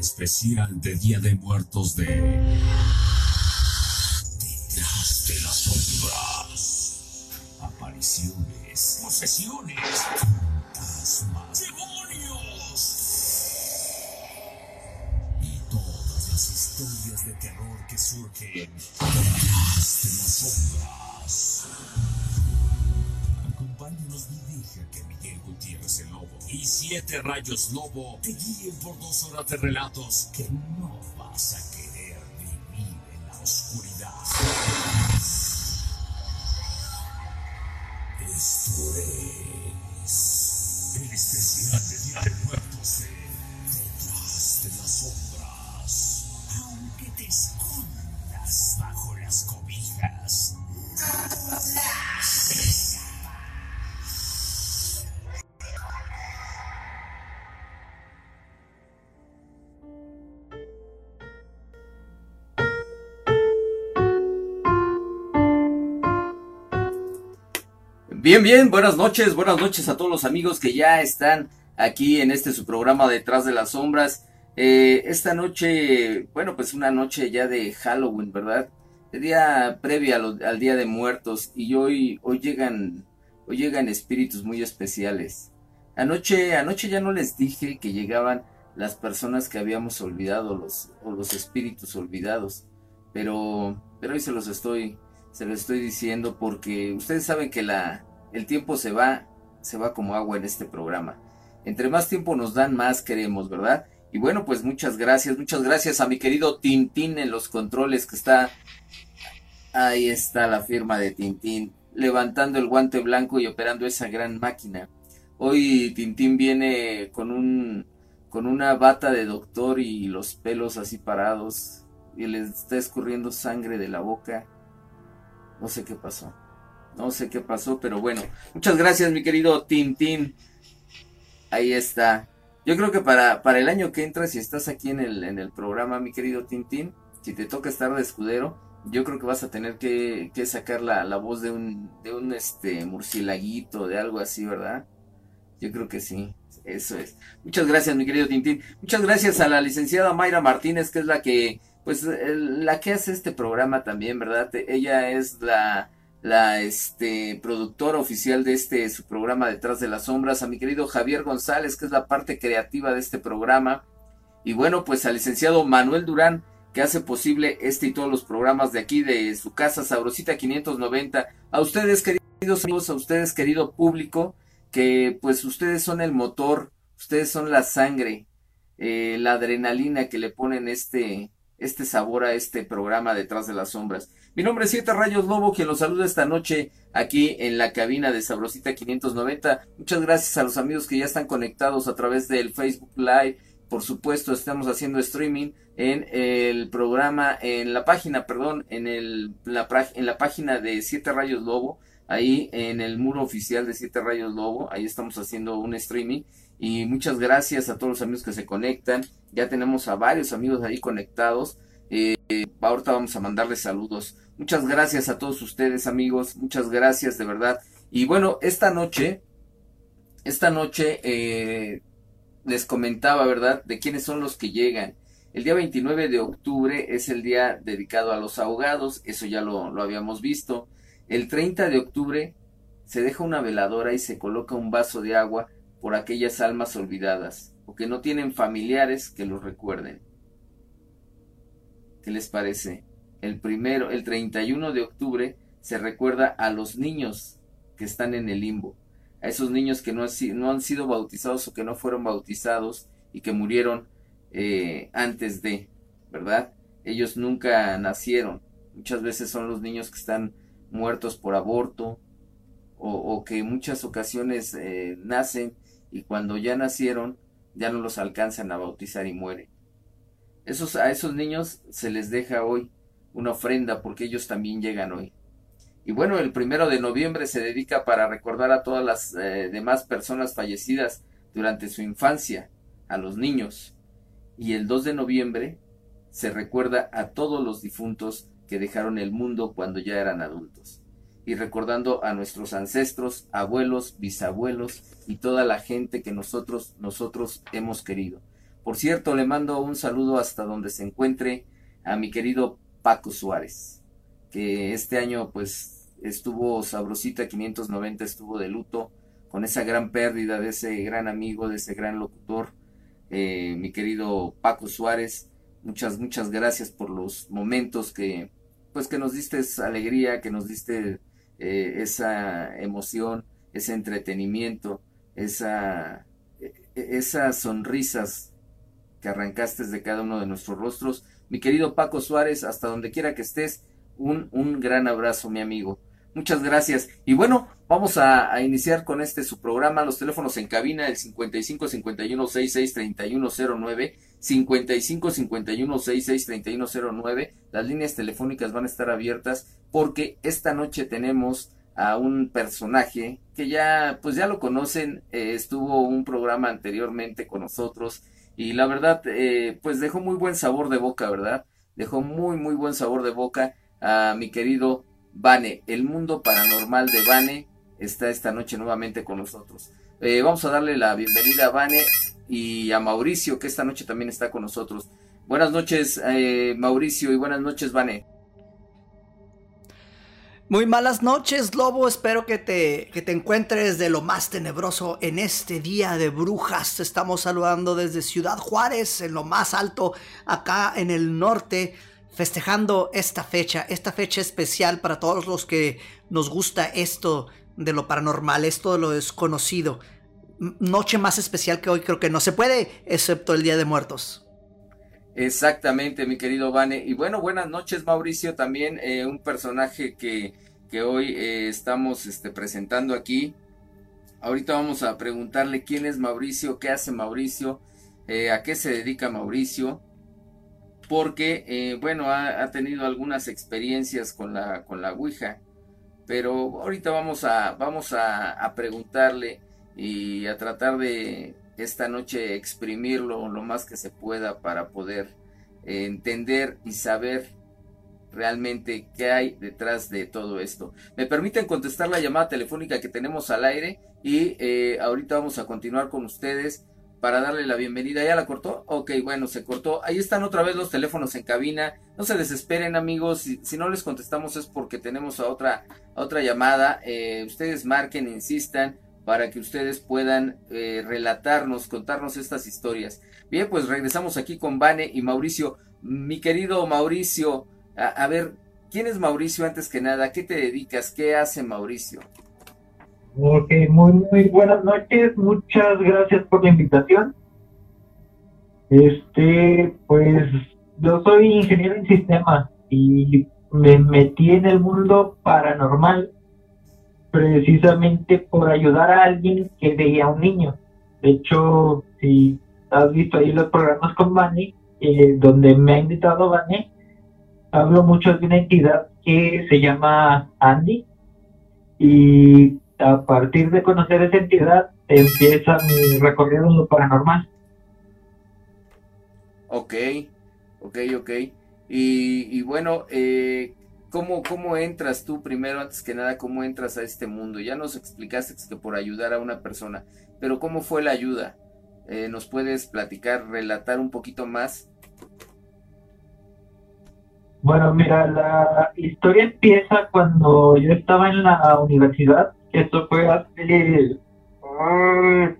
especial de Día de Muertos de Detrás de las sombras. Apariciones, posesiones, fantasmas, demonios. Y todas las historias de terror que surgen detrás de las sombras. Y Siete Rayos Lobo te guíen por dos horas de relatos que no vas a Bien, buenas noches, buenas noches a todos los amigos que ya están aquí en este su programa Detrás de las Sombras. Eh, esta noche, bueno, pues una noche ya de Halloween, ¿verdad? El día previo al Día de Muertos y hoy, hoy llegan, hoy llegan espíritus muy especiales. Anoche, anoche ya no les dije que llegaban las personas que habíamos olvidado, los, o los espíritus olvidados, pero, pero hoy se los estoy, se los estoy diciendo porque ustedes saben que la, el tiempo se va, se va como agua en este programa. Entre más tiempo nos dan, más queremos, ¿verdad? Y bueno, pues muchas gracias, muchas gracias a mi querido Tintín en los controles que está, ahí está la firma de Tintín, levantando el guante blanco y operando esa gran máquina. Hoy Tintín viene con un, con una bata de doctor y los pelos así parados y le está escurriendo sangre de la boca. No sé qué pasó. No sé qué pasó, pero bueno. Muchas gracias, mi querido Tintín. Ahí está. Yo creo que para, para el año que entra, si estás aquí en el, en el programa, mi querido Tintín, si te toca estar de escudero, yo creo que vas a tener que, que sacar la, la voz de un, de un este murcielaguito, de algo así, ¿verdad? Yo creo que sí. Eso es. Muchas gracias, mi querido Tintín. Muchas gracias a la licenciada Mayra Martínez, que es la que, pues, la que hace este programa también, ¿verdad? Ella es la, la este productora oficial de este su programa Detrás de las Sombras, a mi querido Javier González, que es la parte creativa de este programa, y bueno, pues al licenciado Manuel Durán, que hace posible este y todos los programas de aquí de su casa Sabrosita 590. A ustedes, queridos amigos, a ustedes, querido público, que pues ustedes son el motor, ustedes son la sangre, eh, la adrenalina que le ponen este, este sabor a este programa Detrás de las Sombras. Mi nombre es Siete Rayos Lobo, quien los saluda esta noche aquí en la cabina de Sabrosita 590. Muchas gracias a los amigos que ya están conectados a través del Facebook Live. Por supuesto, estamos haciendo streaming en el programa, en la página, perdón, en, el, la, en la página de Siete Rayos Lobo, ahí en el muro oficial de Siete Rayos Lobo, ahí estamos haciendo un streaming. Y muchas gracias a todos los amigos que se conectan. Ya tenemos a varios amigos ahí conectados. Eh, ahorita vamos a mandarles saludos. Muchas gracias a todos ustedes, amigos. Muchas gracias, de verdad. Y bueno, esta noche, esta noche eh, les comentaba, ¿verdad?, de quiénes son los que llegan. El día 29 de octubre es el día dedicado a los ahogados, eso ya lo, lo habíamos visto. El 30 de octubre se deja una veladora y se coloca un vaso de agua por aquellas almas olvidadas o que no tienen familiares que los recuerden. ¿Qué les parece? El primero, el 31 de octubre se recuerda a los niños que están en el limbo, a esos niños que no, han sido bautizados o que no fueron bautizados y que murieron eh, antes de, ¿verdad? Ellos nunca nacieron. Muchas veces son los niños que están muertos por aborto o, o que en muchas ocasiones eh, nacen y cuando ya nacieron ya no los alcanzan a bautizar y mueren. Esos, a esos niños se les deja hoy una ofrenda porque ellos también llegan hoy. Y bueno, el primero de noviembre se dedica para recordar a todas las eh, demás personas fallecidas durante su infancia, a los niños. Y el 2 de noviembre se recuerda a todos los difuntos que dejaron el mundo cuando ya eran adultos. Y recordando a nuestros ancestros, abuelos, bisabuelos y toda la gente que nosotros, nosotros hemos querido. Por cierto, le mando un saludo hasta donde se encuentre a mi querido Paco Suárez, que este año pues estuvo sabrosita 590, estuvo de luto con esa gran pérdida de ese gran amigo, de ese gran locutor, eh, mi querido Paco Suárez. Muchas, muchas gracias por los momentos que, pues que nos diste esa alegría, que nos diste eh, esa emoción, ese entretenimiento, esa, e, e, esas sonrisas que arrancaste de cada uno de nuestros rostros. Mi querido Paco Suárez, hasta donde quiera que estés, un, un gran abrazo, mi amigo. Muchas gracias. Y bueno, vamos a, iniciar con este su programa. Los teléfonos en cabina, el 55 51 66 3109, 55 51 66 3109. Las líneas telefónicas van a estar abiertas porque esta noche tenemos a un personaje que ya, pues ya lo conocen, eh, estuvo un programa anteriormente con nosotros y la verdad, eh, pues dejó muy buen sabor de boca, ¿verdad? Dejó muy, muy buen sabor de boca a mi querido Vane, el mundo paranormal de Vane está esta noche nuevamente con nosotros. Eh, vamos a darle la bienvenida a Vane y a Mauricio, que esta noche también está con nosotros. Buenas noches, eh, Mauricio, y buenas noches, Vane. Muy malas noches, Lobo. Espero que te, que te encuentres de lo más tenebroso en este día de brujas. Estamos saludando desde Ciudad Juárez, en lo más alto, acá en el norte festejando esta fecha, esta fecha especial para todos los que nos gusta esto de lo paranormal, esto de lo desconocido. Noche más especial que hoy creo que no se puede, excepto el Día de Muertos. Exactamente, mi querido Vane. Y bueno, buenas noches, Mauricio, también eh, un personaje que, que hoy eh, estamos este, presentando aquí. Ahorita vamos a preguntarle quién es Mauricio, qué hace Mauricio, eh, a qué se dedica Mauricio porque, bueno, ha, tenido algunas experiencias con la, con la Ouija, pero ahorita vamos a, vamos a, preguntarle y a tratar de esta noche exprimirlo lo más que se pueda para poder eh, entender y saber realmente qué hay detrás de todo esto. Me permiten contestar la llamada telefónica que tenemos al aire y eh, ahorita vamos a continuar con ustedes para darle la bienvenida. ¿Ya la cortó? Ok, bueno, se cortó. Ahí están otra vez los teléfonos en cabina. No se desesperen, amigos. Si, no les contestamos es porque tenemos a otra, otra llamada. Eh, ustedes marquen, insistan para que ustedes puedan eh, relatarnos, contarnos estas historias. Bien, pues regresamos aquí con Vane y Mauricio. Mi querido Mauricio, a ver, ¿quién es Mauricio antes que nada? ¿Qué te dedicas? ¿Qué hace Mauricio? Ok, muy, muy buenas noches. Muchas gracias por la invitación. Este, pues yo soy ingeniero en sistemas y me metí en el mundo paranormal precisamente por ayudar a alguien que veía a un niño. De hecho, si has visto ahí los programas con Bani, eh, donde me ha invitado Bani, hablo mucho de una entidad que se llama Andy y a partir de conocer esa entidad empieza mi recorrido en lo paranormal. Ok, ok, ok. Y, bueno, eh, ¿cómo, ¿cómo entras tú primero, antes que nada, cómo entras a este mundo? Ya nos explicaste que por ayudar a una persona, pero ¿cómo fue la ayuda? Eh, ¿Nos puedes platicar, relatar un poquito más? Bueno, mira, la historia empieza cuando yo estaba en la universidad esto fue hace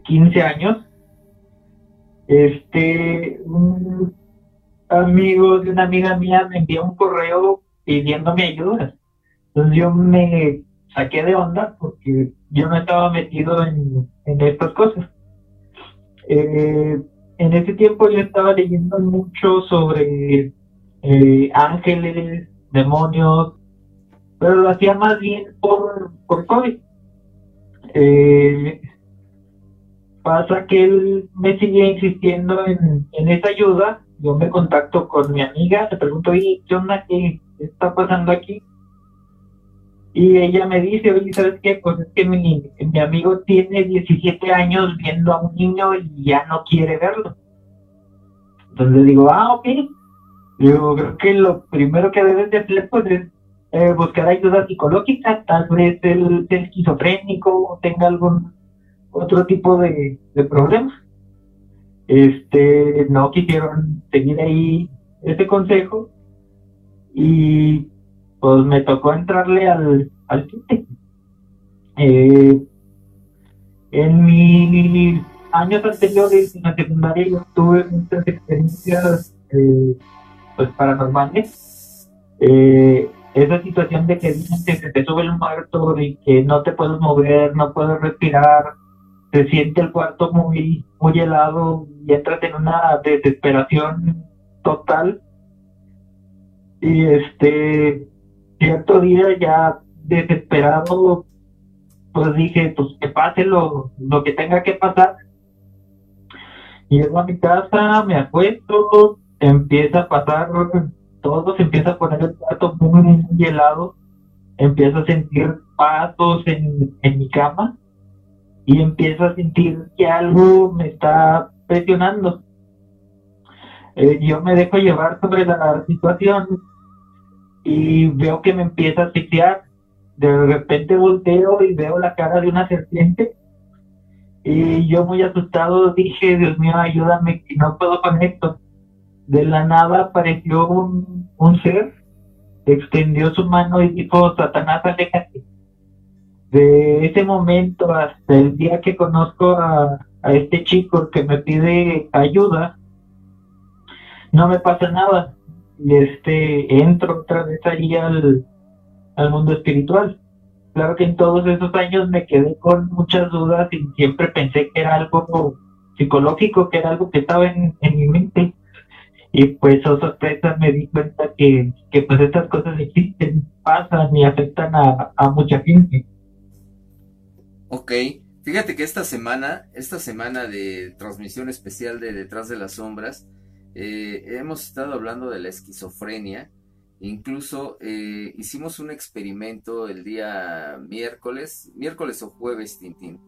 15 años. Este, un amigo de una amiga mía me envió un correo pidiéndome ayuda. Entonces yo me saqué de onda porque yo no estaba metido en, estas cosas. Eh, en ese tiempo yo estaba leyendo mucho sobre eh, ángeles, demonios, pero lo hacía más bien por, por COVID. Eh, pasa que él me sigue insistiendo en, esa ayuda. Yo me contacto con mi amiga, le pregunto, oye, ¿qué onda? ¿Qué está pasando aquí? Y ella me dice, oye, ¿sabes qué? Pues es que mi, mi amigo tiene 17 años viendo a un niño y ya no quiere verlo. Entonces digo, ah, ok. Yo creo que lo primero que debes de hacer pues, es eh, buscar ayuda psicológica, tal vez él sea esquizofrénico o tenga algún otro tipo de, de problemas. este, no quisieron seguir ahí ese consejo y pues me tocó entrarle al, al eh, en mis años anteriores en la secundaria yo tuve muchas experiencias eh, pues paranormales. Eh, esa situación de que se te sube el muerto y que no te puedes mover no puedes respirar se siente el cuarto muy muy helado y entras en una desesperación total y este cierto día ya desesperado pues dije, pues que pase lo, lo que tenga que pasar. Llego a mi casa, me acuesto, empieza a pasar todo, se empieza a poner el cuarto muy, muy helado, empiezo a sentir pasos en, en mi cama y empiezo a sentir que algo me está presionando. Eh, yo me dejo llevar sobre la situación y veo que me empieza a asfixiar de repente volteo y veo la cara de una serpiente y yo muy asustado dije, Dios mío, ayúdame, que no puedo con esto. De la nada apareció un, ser, extendió su mano y dijo, Satanás, aléjate. De ese momento hasta el día que conozco a, a este chico que me pide ayuda, no me pasa nada. Y este, entro otra vez ahí al, al mundo espiritual. Claro que en todos esos años me quedé con muchas dudas y siempre pensé que era algo psicológico, que era algo que estaba en, mi mente. Y pues, oh sorpresa, me di cuenta que, que pues estas cosas existen, pasan y afectan a, a mucha gente. Ok, fíjate que esta semana, esta semana de transmisión especial de Detrás de las Sombras, eh, hemos estado hablando de la esquizofrenia Incluso eh, hicimos un experimento el día miércoles, miércoles o jueves, Tintín.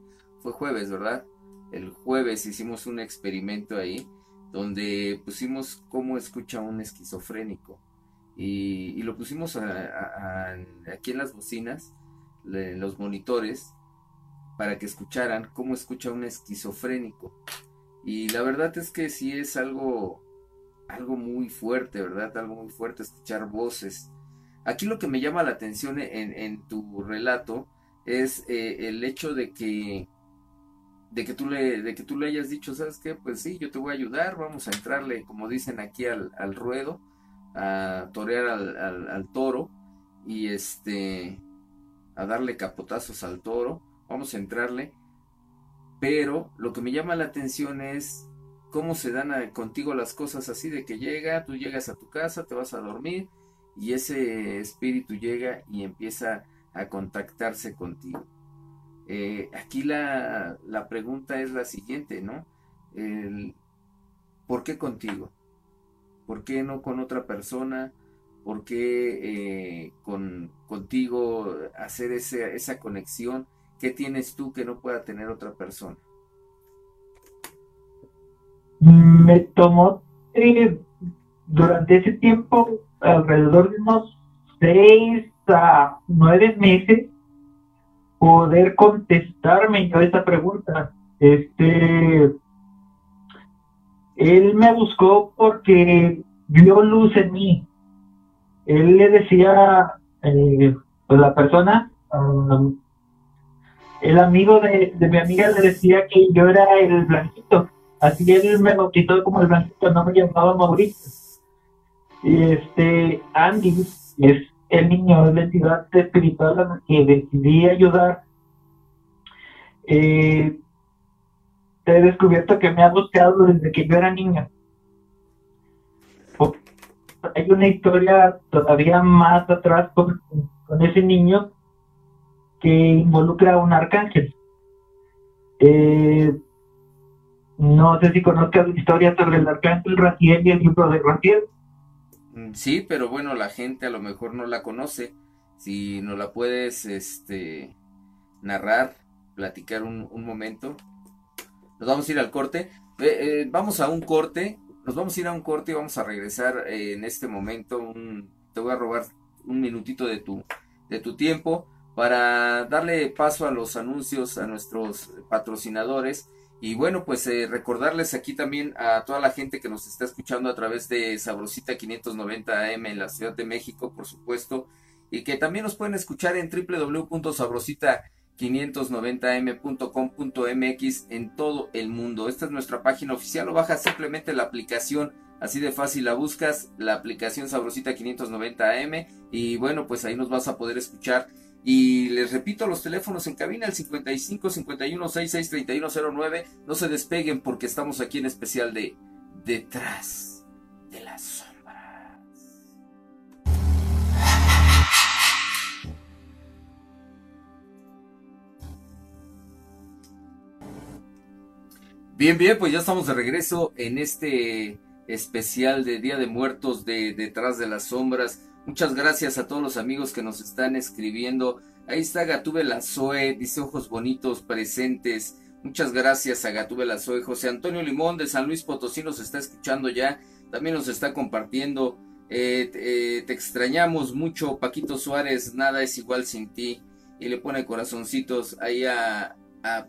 Fue jueves, ¿verdad? El jueves hicimos un experimento ahí donde pusimos cómo escucha un esquizofrénico. Y, lo pusimos aquí en las bocinas, en los monitores, para que escucharan cómo escucha un esquizofrénico. Y la verdad es que sí es algo algo muy fuerte, ¿verdad? Algo muy fuerte, escuchar voces. Aquí lo que me llama la atención en, tu relato es eh, el hecho de que de que tú le de que tú le hayas dicho sabes qué pues sí yo te voy a ayudar vamos a entrarle como dicen aquí al, ruedo a torear al, al, toro y este a darle capotazos al toro vamos a entrarle pero lo que me llama la atención es cómo se dan contigo las cosas así de que llega, tú llegas a tu casa, te vas a dormir y ese espíritu llega y empieza a contactarse contigo. Eh, aquí la, pregunta es la siguiente, ¿no? ¿Por qué contigo? ¿Por qué no con otra persona? ¿Por qué eh, con, contigo hacer esa conexión? ¿Qué tienes tú que no pueda tener otra persona? Me tomó durante ese tiempo alrededor de unos seis a nueve meses poder contestarme yo esa pregunta. Este, él me buscó porque vio luz en mí. Él le decía, eh, pues la persona, um, el amigo de, de mi amiga le decía que yo era el blanquito Así él me bautizó como el blanquito, no me llamaba Mauricio. Y este, Andy es el niño, es la entidad espiritual a la que decidí ayudar. Eh, he descubierto que me ha buscado desde que yo era niño. Hay una historia todavía más atrás con, con ese niño que involucra a un arcángel. Eh, no sé si conozcas la historia sobre el arcángel Raciel y el libro de Raciel. Mm, sí, pero bueno, la gente a lo mejor no la conoce. Si nos la puedes este, narrar, platicar un, momento. Nos vamos a ir al corte. Eh, vamos a un corte. Nos vamos a ir a un corte y vamos a regresar eh, en este momento. te voy a robar un minutito de tu, de tu tiempo para darle paso a los anuncios a nuestros patrocinadores Y bueno, pues eh, recordarles aquí también a toda la gente que nos está escuchando a través de Sabrosita 590 AM en la Ciudad de México, por supuesto, y que también nos pueden escuchar en www.sabrosita590m.com.mx en todo el mundo. Esta es nuestra página oficial o baja simplemente la aplicación Así de fácil la buscas, la aplicación Sabrosita 590 AM y bueno, pues ahí nos vas a poder escuchar y les repito, los teléfonos en cabina, el 55 51 66 3109. No se despeguen porque estamos aquí en especial de Detrás de las sombras. Bien, bien, pues ya estamos de regreso en este especial de Día de Muertos de Detrás de las Sombras. Muchas gracias a todos los amigos que nos están escribiendo. Ahí está Gatúbela Zoe, dice ojos bonitos presentes. Muchas gracias a Gatúbela Zoe. José Antonio Limón de San Luis Potosí nos está escuchando ya. También nos está compartiendo. Eh, eh, te extrañamos mucho, Paquito Suárez. Nada es igual sin ti. Y le pone corazoncitos ahí a,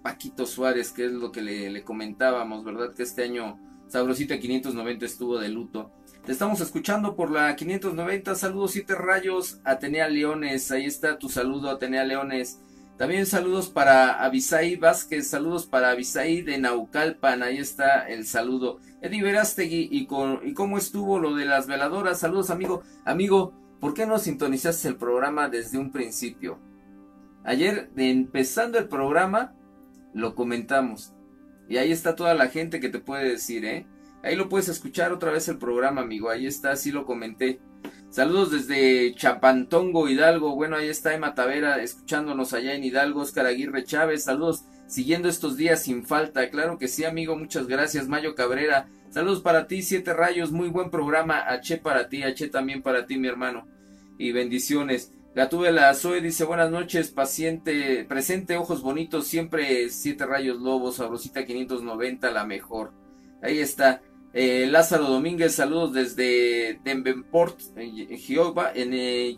Paquito Suárez, que es lo que le, le comentábamos, ¿verdad? Que este año Sabrosita 590 estuvo de luto. Te estamos escuchando por la 590. Saludos, siete rayos. Atenea Leones. Ahí está tu saludo, Atenea Leones. También saludos para Avisaí Vázquez. Saludos para Avisaí de Naucalpan. Ahí está el saludo. Eddie Verástegui. ¿Y, ¿Y cómo estuvo lo de las veladoras? Saludos, amigo. Amigo, ¿por qué no sintonizaste el programa desde un principio? Ayer, empezando el programa, lo comentamos. Y ahí está toda la gente que te puede decir, ¿eh? Ahí lo puedes escuchar otra vez el programa, amigo. Ahí está, así lo comenté. Saludos desde Chapantongo, Hidalgo. Bueno, ahí está Emma Tavera escuchándonos allá en Hidalgo. Oscar Aguirre Chávez. Saludos siguiendo estos días sin falta. Claro que sí, amigo. Muchas gracias. Mayo Cabrera. Saludos para ti, Siete Rayos. Muy buen programa. H para ti, H también para ti, mi hermano. Y bendiciones. Gatúbela Zoe dice buenas noches, paciente, presente, ojos bonitos, siempre Siete Rayos Lobos, Sabrosita 590, la mejor. Ahí está. Eh, Lázaro Domínguez, saludos desde Denvenport, en Jehová, en eh,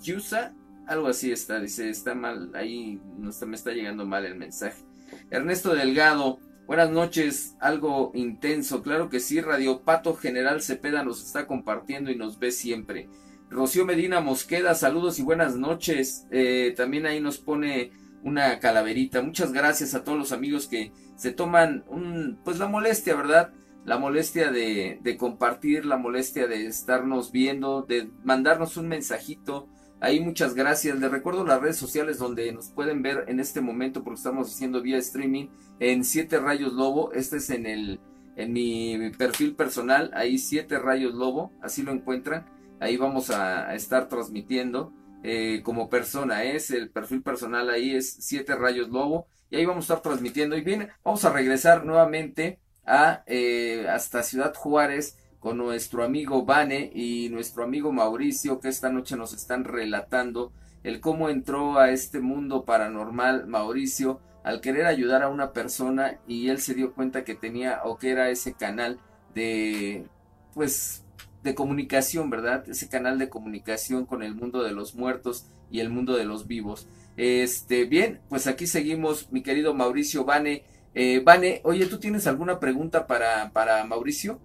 algo así está, dice, está mal, ahí no me está llegando mal el mensaje. Ernesto Delgado, buenas noches, algo intenso, claro que sí, Radio Pato General Cepeda nos está compartiendo y nos ve siempre. Rocío Medina Mosqueda, saludos y buenas noches, eh, también ahí nos pone una calaverita, muchas gracias a todos los amigos que se toman un, pues la molestia, ¿verdad? La molestia de, compartir, la molestia de estarnos viendo, de mandarnos un mensajito. Ahí muchas gracias. Les recuerdo las redes sociales donde nos pueden ver en este momento porque estamos haciendo vía streaming en Siete Rayos Lobo. Este es en el en mi perfil personal, ahí Siete Rayos Lobo, así lo encuentran. Ahí vamos a, estar transmitiendo eh, como persona. Es el perfil personal ahí es Siete Rayos Lobo y ahí vamos a estar transmitiendo. Y bien, vamos a regresar nuevamente a, eh, hasta Ciudad Juárez con nuestro amigo Vane y nuestro amigo Mauricio que esta noche nos están relatando el cómo entró a este mundo paranormal Mauricio al querer ayudar a una persona y él se dio cuenta que tenía o que era ese canal de pues de comunicación, ¿verdad? Ese canal de comunicación con el mundo de los muertos y el mundo de los vivos. Este, bien, pues aquí seguimos, mi querido Mauricio Vane. Eh, Vane, oye, ¿tú tienes alguna pregunta para, para Mauricio?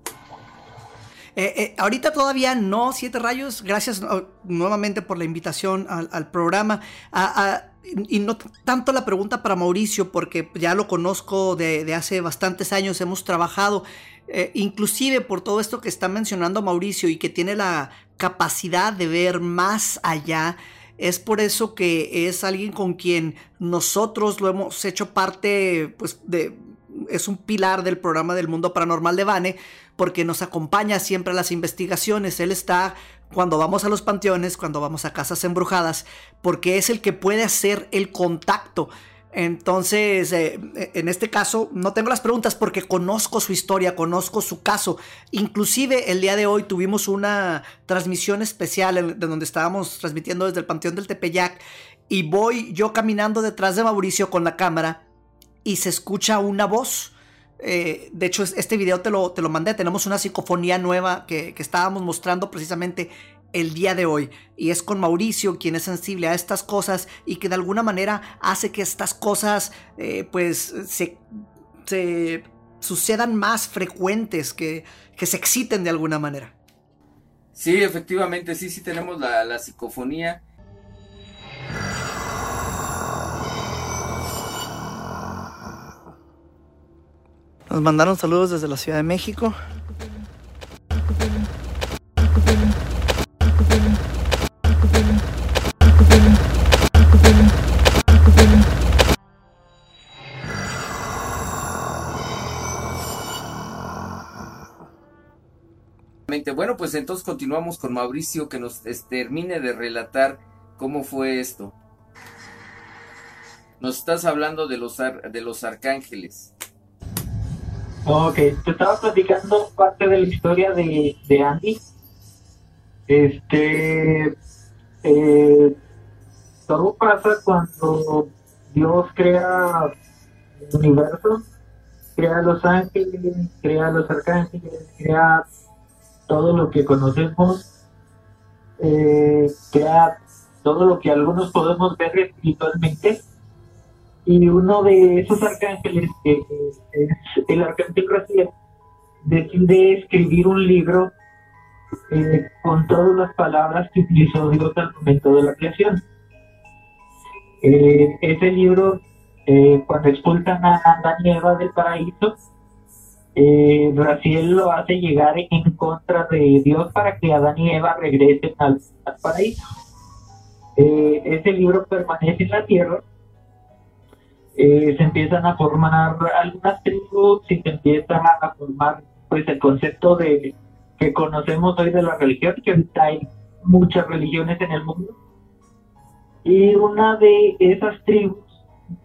Eh, eh, ahorita todavía no, Siete Rayos. Gracias nuevamente por la invitación al, programa. y no tanto la pregunta para Mauricio, porque ya lo conozco de, hace bastantes años, hemos trabajado, inclusive por todo esto que está mencionando Mauricio y que tiene la capacidad de ver más allá. Es por eso que es alguien con quien nosotros lo hemos hecho parte, pues, de, es un pilar del programa del mundo paranormal de Bane, porque nos acompaña siempre a las investigaciones. Él está cuando vamos a los panteones, cuando vamos a casas embrujadas, porque es el que puede hacer el contacto entonces, eh, en este caso, no tengo las preguntas porque conozco su historia, conozco su caso. Inclusive el día de hoy tuvimos una transmisión especial de donde estábamos transmitiendo desde el Panteón del Tepeyac y voy yo caminando detrás de Mauricio con la cámara y se escucha una voz. Eh, de hecho, este video te lo, te lo mandé. Tenemos una psicofonía nueva que, que estábamos mostrando precisamente el día de hoy. Y es con Mauricio quien es sensible a estas cosas y que de alguna manera hace que estas cosas eh, pues se, se sucedan más frecuentes, que, que se exciten de alguna manera. Sí, efectivamente, sí, sí tenemos la, la psicofonía. Nos mandaron saludos desde la Ciudad de México. Bueno, pues entonces continuamos con Mauricio que nos termine de relatar cómo fue esto. Nos estás hablando de los, de los arcángeles. Ok, te estaba platicando parte de la historia de, de Andy. Este. Eh, todo pasa cuando Dios crea el universo, crea los ángeles, crea los arcángeles, crea todo lo que conocemos, eh, crea todo lo que algunos podemos ver espiritualmente y uno de esos arcángeles, que es el arcángel Raciel, decide escribir un libro eh, con todas las palabras que utilizó Dios al momento de la creación. Eh, ese libro, eh, cuando expulsan a Adán y Eva del paraíso, eh, lo hace llegar en contra de Dios para que Adán y Eva regresen al, al paraíso. ese libro permanece en la tierra eh, se empiezan a formar algunas tribus y se empieza a formar pues el concepto de que conocemos hoy de la religión, que ahorita hay muchas religiones en el mundo. Y una de esas tribus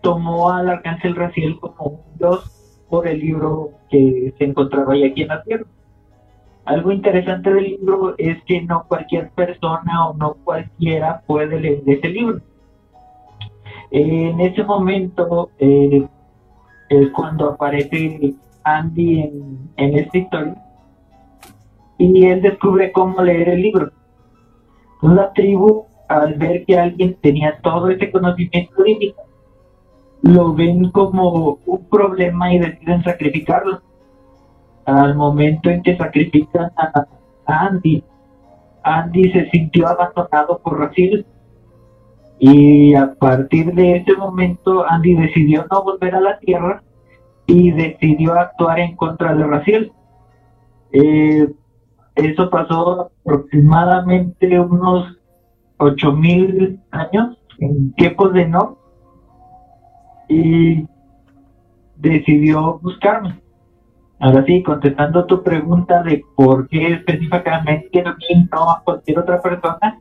tomó al arcángel Raciel como un dios por el libro que se encontraba aquí en la tierra. Algo interesante del libro es que no cualquier persona o no cualquiera puede leer ese libro en ese momento eh, es cuando aparece Andy en, en esta historia y él descubre cómo leer el libro. la tribu, al ver que alguien tenía todo ese conocimiento divino, lo ven como un problema y deciden sacrificarlo. Al momento en que sacrifican a, Andy, Andy se sintió abandonado por Raciel y a partir de ese momento, Andy decidió no volver a la Tierra y decidió actuar en contra de Raciel. Eh, eso pasó aproximadamente unos 8000 años en tiempos de no y decidió buscarme. Ahora sí, contestando tu pregunta de por qué específicamente a mí no a cualquier otra persona,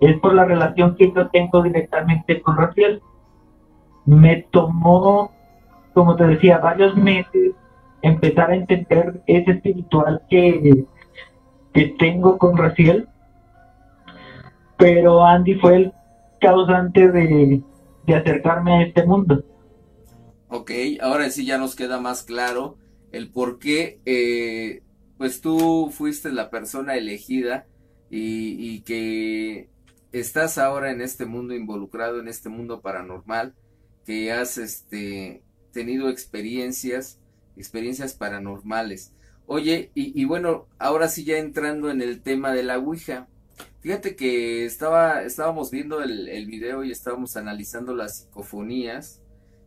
es por la relación que yo tengo directamente con Rafael. Me tomó, como te decía, varios meses empezar a entender ese espiritual que, que tengo con Raciel, pero Andy fue el causante de, de acercarme a este mundo. Ok, ahora sí ya nos queda más claro el por qué, eh, pues tú fuiste la persona elegida y, y que estás ahora en este mundo involucrado, en este mundo paranormal, que has este, tenido experiencias, experiencias paranormales. Oye, y, bueno, ahora sí ya entrando en el tema de la Ouija. Fíjate que estaba, estábamos viendo el, video y estábamos analizando las psicofonías.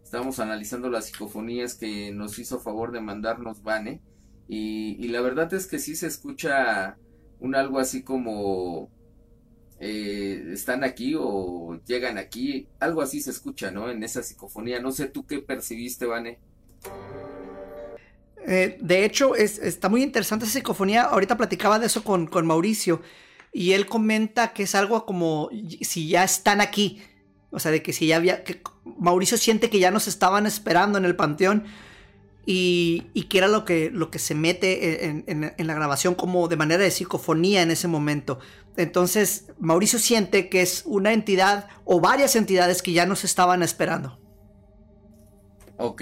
Estábamos analizando las psicofonías que nos hizo favor de mandarnos Vane. Y, y la verdad es que sí se escucha un algo así como eh, están aquí o llegan aquí, algo así se escucha, ¿no? En esa psicofonía. No sé tú qué percibiste, Vane. Eh, de hecho, es, está muy interesante esa psicofonía. Ahorita platicaba de eso con, con, Mauricio y él comenta que es algo como si ya están aquí. O sea, de que si ya había. Que Mauricio siente que ya nos estaban esperando en el panteón y, que era lo que, lo que se mete en, la grabación como de manera de psicofonía en ese momento. Entonces, Mauricio siente que es una entidad o varias entidades que ya nos estaban esperando. Ok,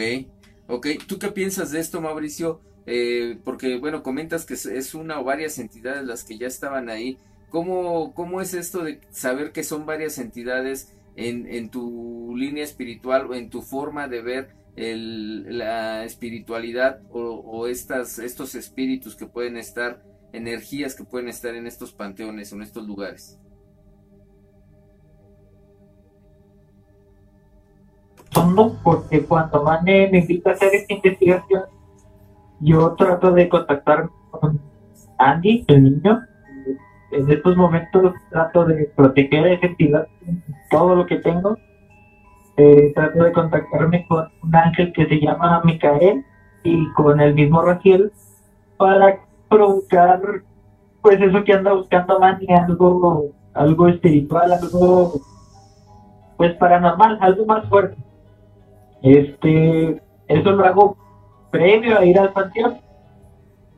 ok. ¿Tú qué piensas de esto, Mauricio? Eh, porque, bueno, comentas que es una o varias entidades las que ya estaban ahí. ¿Cómo, cómo es esto de saber que son varias entidades en, en tu línea espiritual o en tu forma de ver la espiritualidad o, estas, estos espíritus que pueden estar, energías que pueden estar en estos panteones o en estos lugares. porque cuando Mane me invita hacer esta investigación, yo trato de contactar con Andy, el niño. En estos momentos trato de proteger esa entidad todo lo que tengo eh, trato de contactarme con un ángel que se llama Micael y con el mismo Raciel para provocar pues eso que anda buscando Manny, algo, algo espiritual, algo pues paranormal, algo más fuerte. Este, eso lo hago previo a ir al panteón.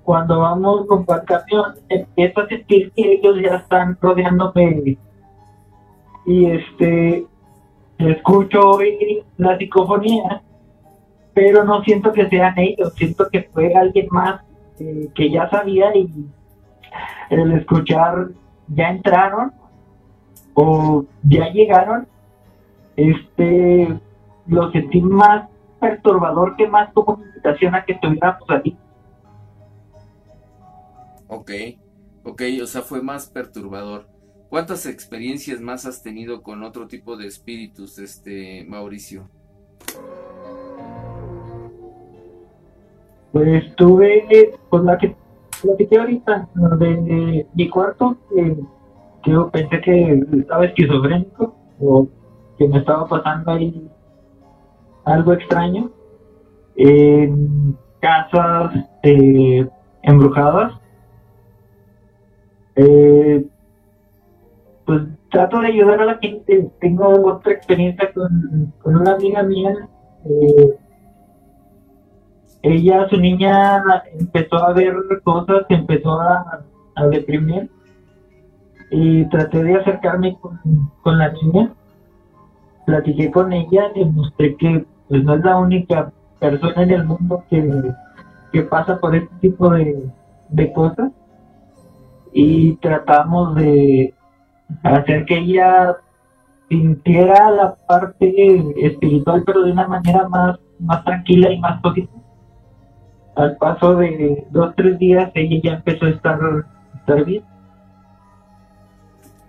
Cuando vamos con el camión, empiezo a sentir que ellos ya están rodeándome y este escucho hoy la psicofonía, pero no siento que sean ellos, siento que fue alguien más eh, que ya sabía y el escuchar ya entraron o ya llegaron, este lo sentí más perturbador que más como invitación a que estuviéramos ahí. Ok, ok, o sea, fue más perturbador. ¿Cuántas experiencias más has tenido con otro tipo de espíritus, este Mauricio? Pues tuve con la que platiqué ahorita de, mi cuarto, que, yo pensé que estaba esquizofrénico o que me estaba pasando ahí algo extraño. En casas eh, embrujadas. Eh, pues trato de ayudar a la gente. Tengo otra experiencia con, una amiga mía. Eh, ella, su niña, empezó a ver cosas, empezó a, deprimir. Y traté de acercarme con, la niña. Platiqué con ella, y mostré que pues, no es la única persona en el mundo que, pasa por este tipo de, de cosas. Y tratamos de, hacer que ella sintiera la parte espiritual, pero de una manera más, más tranquila y más positiva. Al paso de dos, tres días, ella ya empezó a estar, estar bien.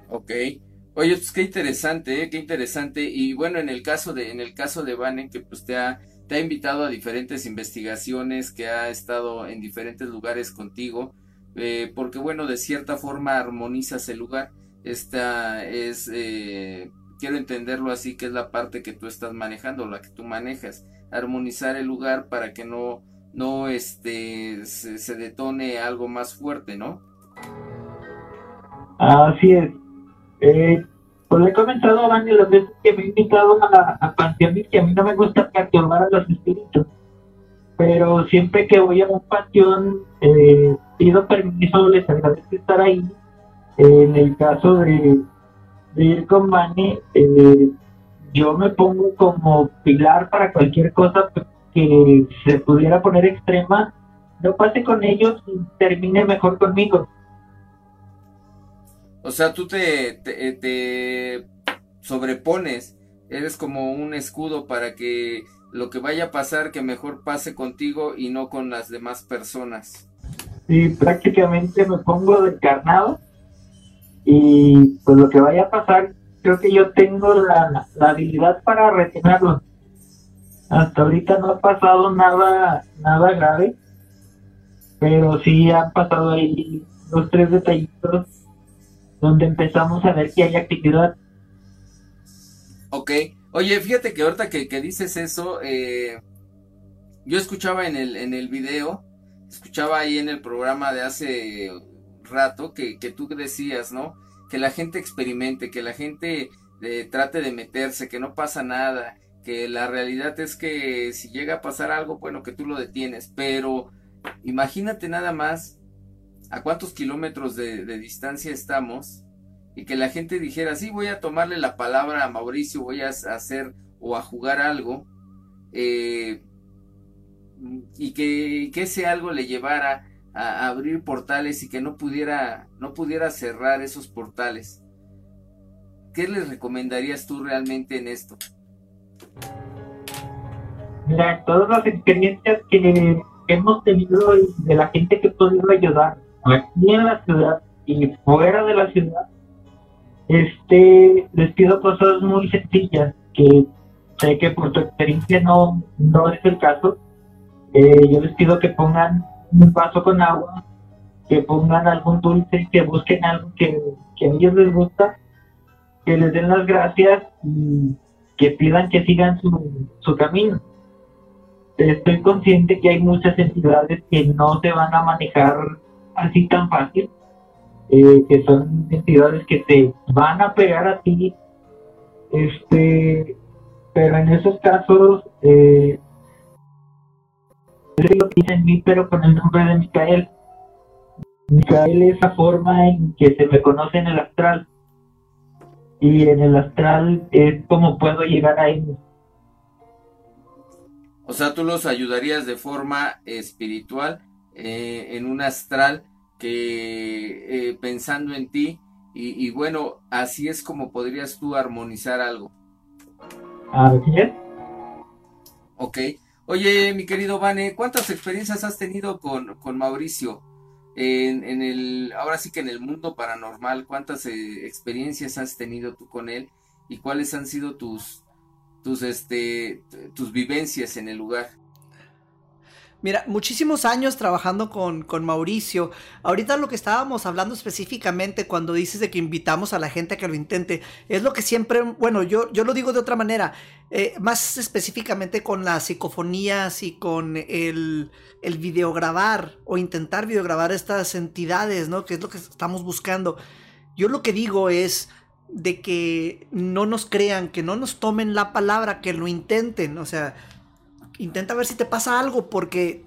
Ok. Oye, pues qué interesante, ¿eh? qué interesante. Y bueno, en el caso de, en el caso de Vanen, que pues te ha, te ha invitado a diferentes investigaciones, que ha estado en diferentes lugares contigo, eh, porque bueno, de cierta forma armonizas el lugar. Esta es, eh, quiero entenderlo así, que es la parte que tú estás manejando, la que tú manejas. Armonizar el lugar para que no, no este, se, detone algo más fuerte, ¿no? Así es. Eh, pues le he comentado a Dani las veces que me he invitado a, a panteones que a mí no me gusta perturbar a los espíritus. Pero siempre que voy a un panteón, eh, pido permiso, les agradezco estar ahí en el caso de, ir con Mane, eh, yo me pongo como pilar para cualquier cosa que se pudiera poner extrema, no pase con ellos y termine mejor conmigo. O sea, tú te, te, te sobrepones, eres como un escudo para que lo que vaya a pasar, que mejor pase contigo y no con las demás personas. Sí, prácticamente me pongo de carnado y pues lo que vaya a pasar, creo que yo tengo la, habilidad para retenerlo. Hasta ahorita no ha pasado nada, nada grave, pero sí han pasado ahí dos, tres detallitos donde empezamos a ver que hay actividad. Ok, oye, fíjate que ahorita que, que dices eso, eh, yo escuchaba en el, en el video, escuchaba ahí en el programa de hace rato que, que tú decías, ¿no? Que la gente experimente, que la gente eh, trate de meterse, que no pasa nada, que la realidad es que si llega a pasar algo, bueno, que tú lo detienes, pero imagínate nada más a cuántos kilómetros de, distancia estamos y que la gente dijera, sí, voy a tomarle la palabra a Mauricio, voy a hacer o a jugar algo, eh, y que, que ese algo le llevara a abrir portales y que no pudiera, no pudiera cerrar esos portales. ¿Qué les recomendarías tú realmente en esto? Mira, todas las experiencias que hemos tenido de la gente que ha podido ayudar aquí en la ciudad y fuera de la ciudad, este, les pido cosas muy sencillas que sé que por tu experiencia no, no es el caso. Eh, yo les pido que pongan un vaso con agua, que pongan algún dulce, que busquen algo que, que a ellos les gusta, que les den las gracias y que pidan que sigan su, su camino. Estoy consciente que hay muchas entidades que no se van a manejar así tan fácil, eh, que son entidades que te van a pegar a ti, este, pero en esos casos, eh, lo dice en mí, pero con el nombre de Micael. Micael es la forma en que se me conoce en el astral. Y en el astral es como puedo llegar a ellos. O sea, tú los ayudarías de forma espiritual eh, en un astral que eh, pensando en ti y, bueno, así es como podrías tú armonizar algo. Así es. Ok. Oye, mi querido Vane, ¿cuántas experiencias has tenido con, con Mauricio? En, en, el, ahora sí que en el mundo paranormal, ¿cuántas eh, experiencias has tenido tú con él? ¿Y cuáles han sido tus, tus, este, tus vivencias en el lugar? Mira, muchísimos años trabajando con, con, Mauricio. Ahorita lo que estábamos hablando específicamente cuando dices de que invitamos a la gente a que lo intente, es lo que siempre, bueno, yo, yo lo digo de otra manera, eh, más específicamente con las psicofonías y con el, el videograbar o intentar videograbar estas entidades, ¿no? Que es lo que estamos buscando. Yo lo que digo es de que no nos crean, que no nos tomen la palabra, que lo intenten, o sea intenta ver si te pasa algo, porque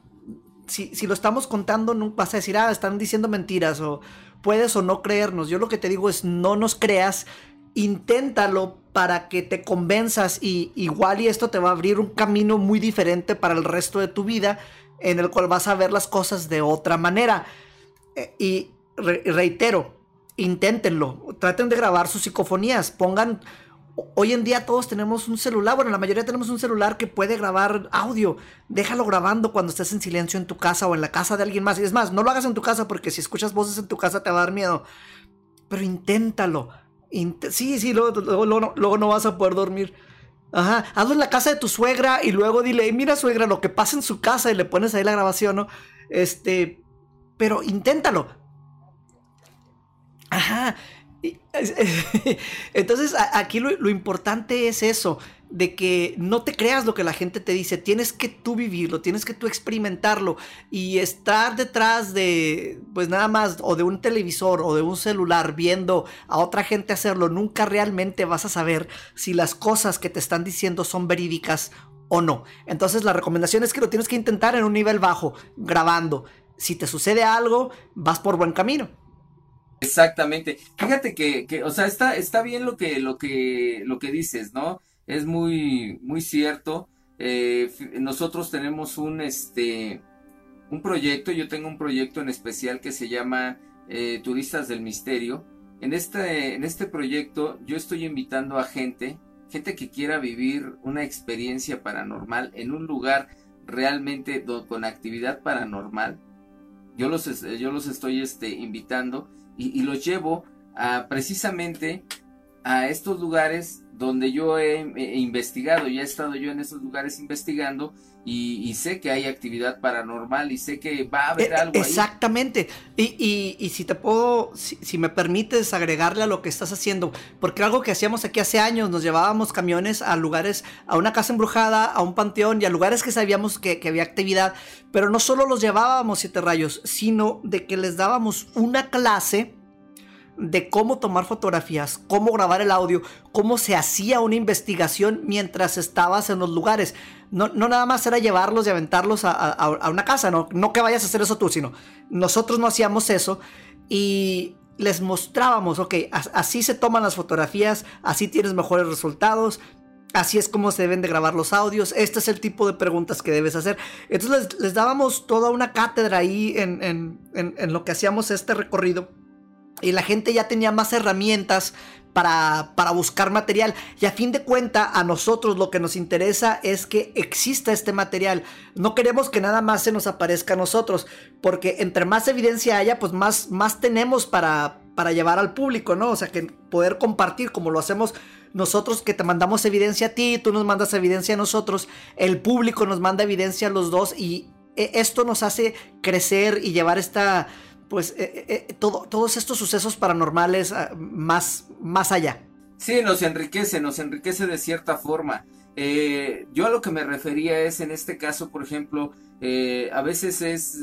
si, lo estamos contando, no vas a decir, ah, están diciendo mentiras, o puedes o no creernos. Yo lo que te digo es, no nos creas, inténtalo para que te convenzas y igual y esto te va a abrir un camino muy diferente para el resto de tu vida, en el cual vas a ver las cosas de otra manera. Eh, y reitero, inténtenlo, traten de grabar sus psicofonías, pongan Hoy en día todos tenemos un celular, bueno, la mayoría tenemos un celular que puede grabar audio. Déjalo grabando cuando estés en silencio en tu casa o en la casa de alguien más. Y es más, no lo hagas en tu casa porque si escuchas voces en tu casa te va a dar miedo. Pero inténtalo. sí, sí, luego, no vas a poder dormir. Ajá, hazlo en la casa de tu suegra y luego dile, mira suegra, lo que pasa en su casa y le pones ahí la grabación, ¿no? Este, pero inténtalo. Ajá, Entonces aquí lo, importante es eso, de que no te creas lo que la gente te dice, tienes que tú vivirlo, tienes que tú experimentarlo y estar detrás de, pues nada más, o de un televisor o de un celular viendo a otra gente hacerlo, nunca realmente vas a saber si las cosas que te están diciendo son verídicas o no. Entonces la recomendación es que lo tienes que intentar en un nivel bajo, grabando. Si te sucede algo, vas por buen camino. Exactamente. Fíjate que, que, o sea, está, está bien lo que, lo que, lo que dices, ¿no? Es muy, muy cierto. Eh, nosotros tenemos un, este, un proyecto, yo tengo un proyecto en especial que se llama eh, Turistas del Misterio. En este, en este proyecto yo estoy invitando a gente, gente que quiera vivir una experiencia paranormal en un lugar realmente con actividad paranormal. Yo los, yo los estoy este, invitando y, los llevo a, precisamente a estos lugares donde yo he, investigado, ya he estado yo en esos lugares investigando y, sé que hay actividad paranormal y sé que va a haber e, algo. Exactamente. Y, y, si te puedo, si, me permites agregarle a lo que estás haciendo, porque algo que hacíamos aquí hace años, nos llevábamos camiones a lugares, a una casa embrujada, a un panteón y a lugares que sabíamos que, que había actividad, pero no solo los llevábamos siete rayos, sino de que les dábamos una clase de cómo tomar fotografías, cómo grabar el audio, cómo se hacía una investigación mientras estabas en los lugares. No, nada más era llevarlos y aventarlos a, una casa, no, no que vayas a hacer eso tú, sino nosotros no hacíamos eso y les mostrábamos, ok, así se toman las fotografías, así tienes mejores resultados, Así es como se deben de grabar los audios. Este es el tipo de preguntas que debes hacer. Entonces les, dábamos toda una cátedra ahí en, en, lo que hacíamos este recorrido y la gente ya tenía más herramientas para, para, buscar material. Y a fin de cuenta, a nosotros lo que nos interesa es que exista este material. No queremos que nada más se nos aparezca a nosotros, porque entre más evidencia haya, pues más, más tenemos para, para llevar al público, ¿no? O sea, que poder compartir como lo hacemos nosotros que te mandamos evidencia a ti, tú nos mandas evidencia a nosotros, el público nos manda evidencia a los dos y eh, esto nos hace crecer y llevar esta pues eh, eh, todo, todos estos sucesos paranormales ah, más, más allá. Sí, nos enriquece, nos enriquece de cierta forma. Eh, yo a lo que me refería es, en este caso, por ejemplo, a veces es,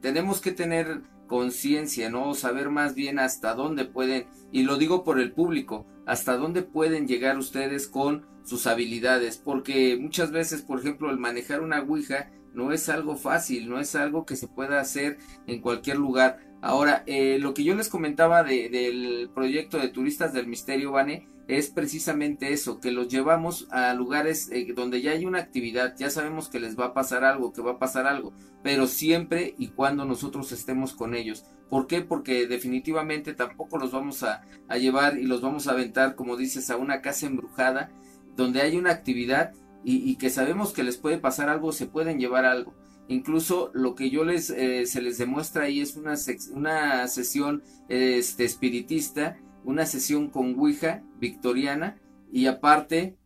tenemos que tener conciencia, ¿no? Saber más bien hasta dónde pueden, y lo digo por el público, hasta dónde pueden llegar ustedes con sus habilidades, porque muchas veces, por ejemplo, el manejar una Ouija no es algo fácil, no es algo que se pueda hacer en cualquier lugar. Ahora, eh, lo que yo les comentaba del proyecto de Turistas del Misterio, Vane, es precisamente eso, que los llevamos a lugares eh, donde ya hay una actividad, ya sabemos que les va a pasar algo, que va a pasar algo, pero siempre y cuando nosotros estemos con ellos. ¿Por qué? Porque definitivamente tampoco los vamos a, a llevar y los vamos a aventar, como dices, a una casa embrujada, donde hay una actividad y, que sabemos que les puede pasar algo, se pueden llevar algo. Incluso lo que yo les eh, se les demuestra ahí es una, una sesión este, espiritista, una sesión con Ouija victoriana y aparte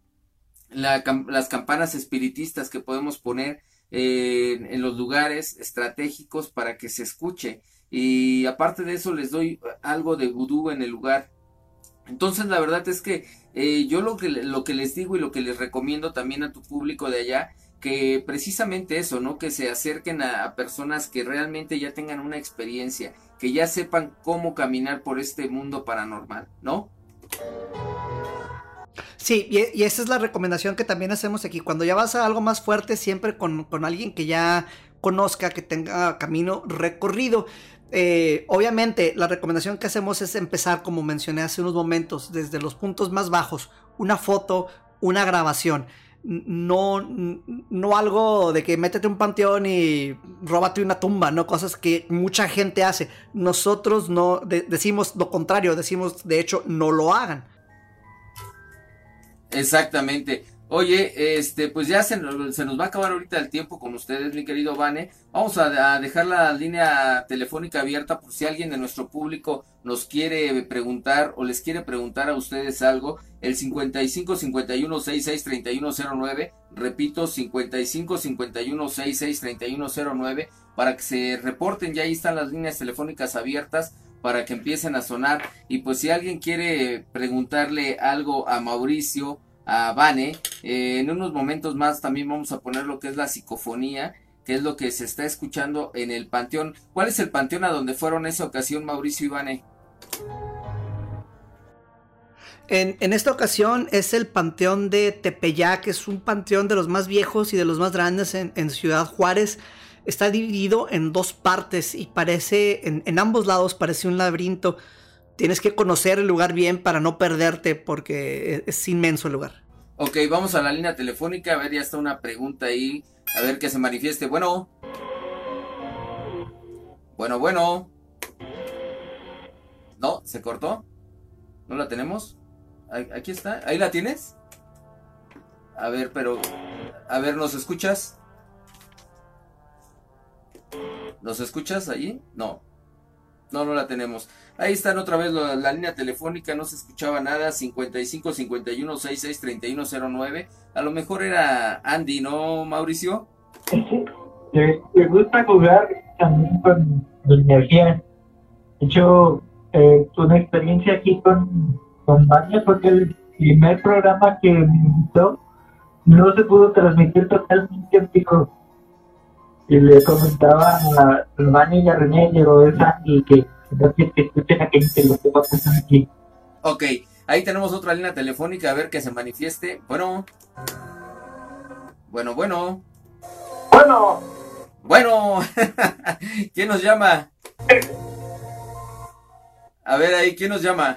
las campanas espiritistas que podemos poner eh, en los lugares estratégicos para que se escuche. Y aparte de eso les doy algo de vudú en el lugar. Entonces la verdad es que eh, yo lo que, lo que les digo y lo que les recomiendo también a tu público de allá, que precisamente eso, ¿no? Que se acerquen a, personas que realmente ya tengan una experiencia, que ya sepan cómo caminar por este mundo paranormal, ¿no? Sí, y, esa es la recomendación que también hacemos aquí. Cuando ya vas a algo más fuerte, siempre con, con alguien que ya conozca, que tenga camino recorrido. Eh, obviamente, la recomendación que hacemos es empezar, como mencioné hace unos momentos, desde los puntos más bajos, una foto, una grabación. No, no algo de que métete un panteón y róbate una tumba, no cosas que mucha gente hace. Nosotros no decimos lo contrario, decimos de hecho no lo hagan. Exactamente. Oye, este, pues ya se, se, nos va a acabar ahorita el tiempo con ustedes, mi querido Vane. Vamos a, dejar la línea telefónica abierta por si alguien de nuestro público nos quiere preguntar o les quiere preguntar a ustedes algo. El 55 51 66 31 09, repito, 55 51 66 31 09, para que se reporten. Ya ahí están las líneas telefónicas abiertas para que empiecen a sonar. Y pues si alguien quiere preguntarle algo a Mauricio, a Vane. Eh, en unos momentos más también vamos a poner lo que es la psicofonía, que es lo que se está escuchando en el panteón. ¿Cuál es el panteón a donde fueron esa ocasión Mauricio y Vane? En, esta ocasión es el panteón de Tepeyac, es un panteón de los más viejos y de los más grandes en, Ciudad Juárez. Está dividido en dos partes y parece, en, en ambos lados parece un laberinto tienes que conocer el lugar bien para no perderte porque es, inmenso el lugar. Ok, vamos a la línea telefónica, a ver, ya está una pregunta ahí, a ver que se manifieste. Bueno. Bueno, bueno. No, se cortó. ¿No la tenemos? Aquí está. ¿Ahí la tienes? A ver, pero... A ver, ¿nos escuchas? ¿Nos escuchas allí? No. No, no la tenemos. Ahí están otra vez la, línea telefónica, no se escuchaba nada, 55 51 66 31 09. A lo mejor era Andy, ¿no, Mauricio? Sí, me gusta jugar también con la energía. De hecho, eh, una experiencia aquí con, con Vania porque el primer programa que me invitó no se pudo transmitir totalmente en pico. Y le comentaba a Vania y a René, llegó es Andy, que Ok, ahí tenemos otra línea telefónica, a ver que se manifieste. Bueno. Bueno, bueno. Bueno. Bueno. ¿Quién nos llama? A ver ahí, ¿quién nos llama?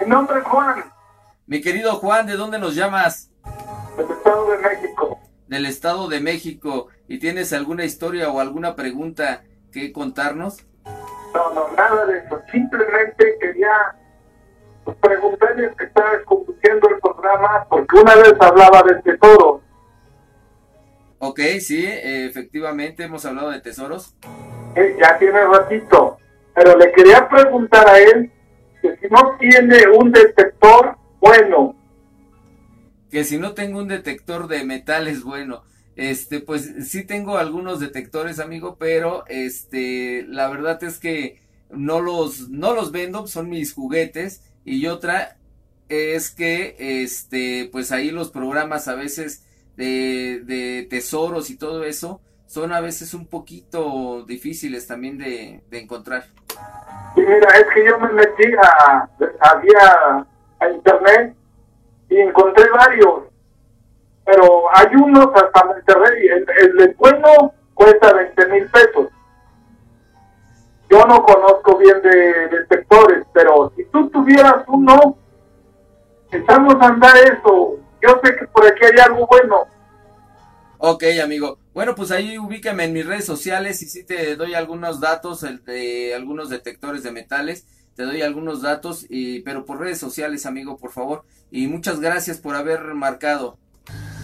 Mi nombre es Juan. Mi querido Juan, ¿de dónde nos llamas? Del Estado de México. Del Estado de México. ¿Y tienes alguna historia o alguna pregunta que contarnos? No, no, nada de eso. Simplemente quería preguntarles que estaba conduciendo el programa porque una vez hablaba del tesoro. Ok, sí, efectivamente hemos hablado de tesoros. Eh, ya tiene ratito. Pero le quería preguntar a él que si no tiene un detector bueno. Que si no tengo un detector de metales bueno. Este, pues sí tengo algunos detectores, amigo, pero este, la verdad es que no los, no los vendo, son mis juguetes. Y otra es que, este, pues ahí los programas a veces de, de tesoros y todo eso son a veces un poquito difíciles también de, encontrar. Mira, es que yo me metí a, a, a internet y encontré varios pero hay unos hasta Monterrey, el, el, bueno cuesta 20 mil pesos. Yo no conozco bien de, detectores, pero si tú tuvieras uno, estamos a andar eso. Yo sé que por aquí hay algo bueno. Ok, amigo. Bueno, pues ahí ubícame en mis redes sociales y si te doy algunos datos de algunos detectores de metales. Te doy algunos datos, y, pero por redes sociales, amigo, por favor. Y muchas gracias por haber marcado.